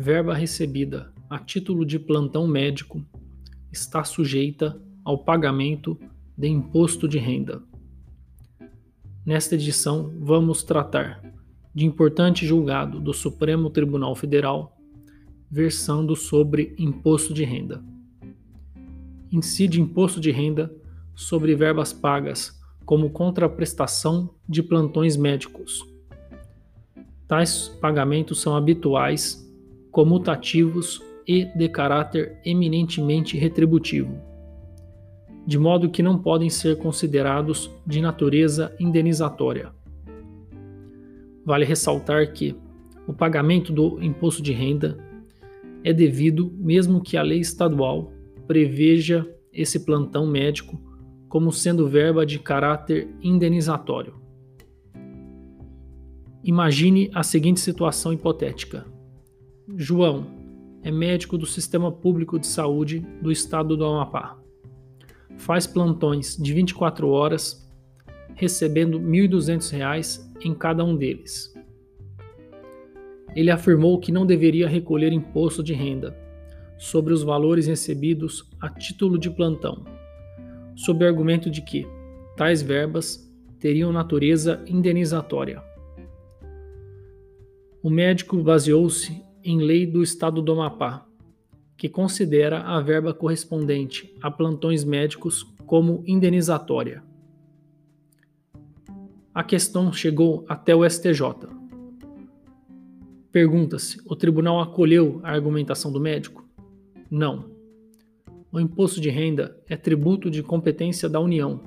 verba recebida a título de plantão médico está sujeita ao pagamento de imposto de renda. Nesta edição, vamos tratar de importante julgado do Supremo Tribunal Federal versando sobre imposto de renda. Incide imposto de renda sobre verbas pagas como contraprestação de plantões médicos. Tais pagamentos são habituais, comutativos e de caráter eminentemente retributivo, de modo que não podem ser considerados de natureza indenizatória. Vale ressaltar que o pagamento do imposto de renda é devido mesmo que a lei estadual preveja esse plantão médico como sendo verba de caráter indenizatório. Imagine a seguinte situação hipotética: João é médico do Sistema Público de Saúde do estado do Amapá. Faz plantões de 24 horas, recebendo R$ 1.200 em cada um deles. Ele afirmou que não deveria recolher imposto de renda sobre os valores recebidos a título de plantão, sob o argumento de que tais verbas teriam natureza indenizatória. O médico baseou-se em lei do Estado do Amapá, que considera a verba correspondente a plantões médicos como indenizatória. A questão chegou até o STJ Pergunta-se: o tribunal acolheu a argumentação do médico? Não. O imposto de renda é tributo de competência da União,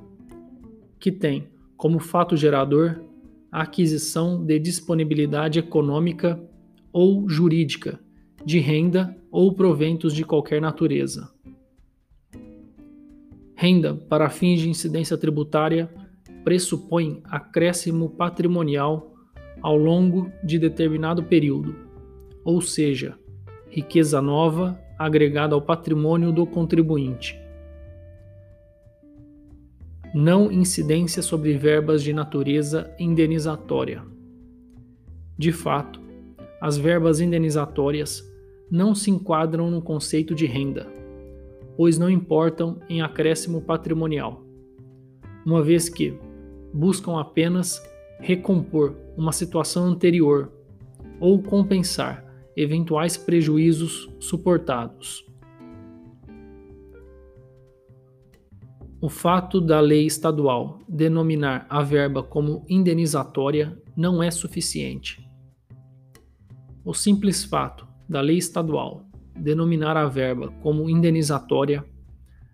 que tem como fato gerador a aquisição de disponibilidade econômica ou jurídica de renda ou proventos de qualquer natureza. Renda, para fins de incidência tributária, pressupõe acréscimo patrimonial ao longo de determinado período, ou seja, riqueza nova agregada ao patrimônio do contribuinte. Não incidência sobre verbas de natureza indenizatória. De fato, as verbas indenizatórias não se enquadram no conceito de renda, pois não importam em acréscimo patrimonial, uma vez que buscam apenas recompor uma situação anterior ou compensar eventuais prejuízos suportados. O fato da lei estadual denominar a verba como indenizatória não é suficiente. O simples fato da lei estadual denominar a verba como indenizatória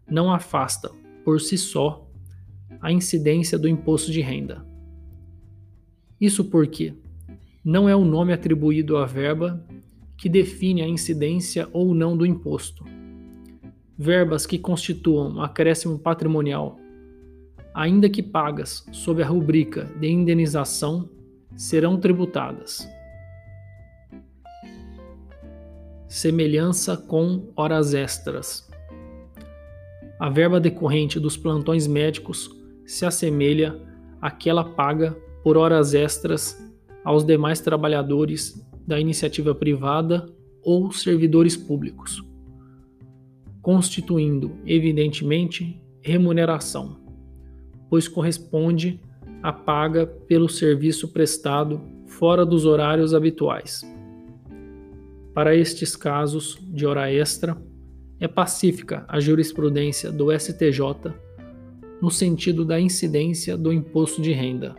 não afasta, por si só, a incidência do imposto de renda. Isso porque não é o nome atribuído à verba que define a incidência ou não do imposto. Verbas que constituam acréscimo patrimonial, ainda que pagas sob a rubrica de indenização, serão tributadas. Semelhança com horas extras. A verba decorrente dos plantões médicos se assemelha àquela paga por horas extras aos demais trabalhadores da iniciativa privada ou servidores públicos, constituindo, evidentemente, remuneração, pois corresponde à paga pelo serviço prestado fora dos horários habituais. Para estes casos de hora extra, é pacífica a jurisprudência do STJ no sentido da incidência do imposto de renda